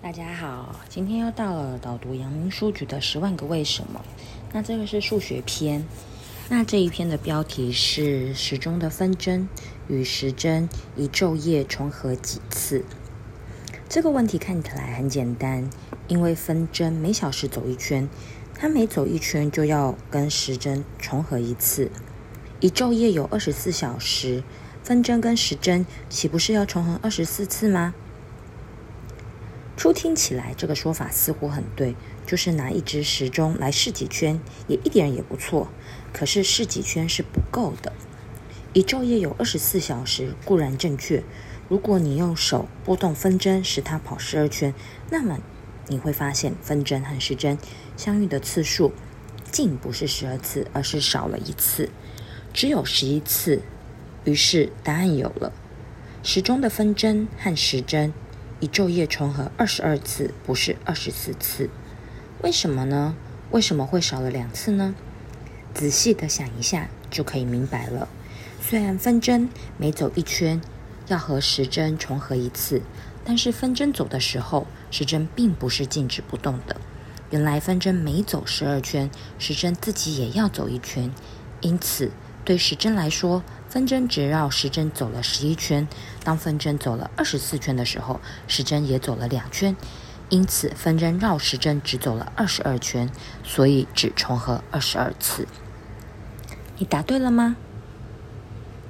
大家好，今天又到了导读阳明书局的十万个为什么。那这个是数学篇，那这一篇的标题是时钟的分针与时针一昼夜重合几次。这个问题看起来很简单，因为分针每小时走一圈，它每走一圈就要跟时针重合一次。一昼夜有二十四小时，分针跟时针岂不是要重合二十四次吗？初听起来，这个说法似乎很对，就是拿一只时钟来试几圈，也一点也不错。可是试几圈是不够的。一昼夜有二十四小时，固然正确。如果你用手拨动分针，使它跑十二圈，那么你会发现分针和时针相遇的次数，竟不是十二次，而是少了一次，只有十一次。于是答案有了：时钟的分针和时针。一昼夜重合二十二次，不是二十四次，为什么呢？为什么会少了两次呢？仔细的想一下就可以明白了。虽然分针每走一圈要和时针重合一次，但是分针走的时候，时针并不是静止不动的。原来分针每走十二圈，时针自己也要走一圈，因此对时针来说。分针只绕时针走了十一圈，当分针走了二十四圈的时候，时针也走了两圈，因此分针绕时针只走了二十二圈，所以只重合二十二次。你答对了吗？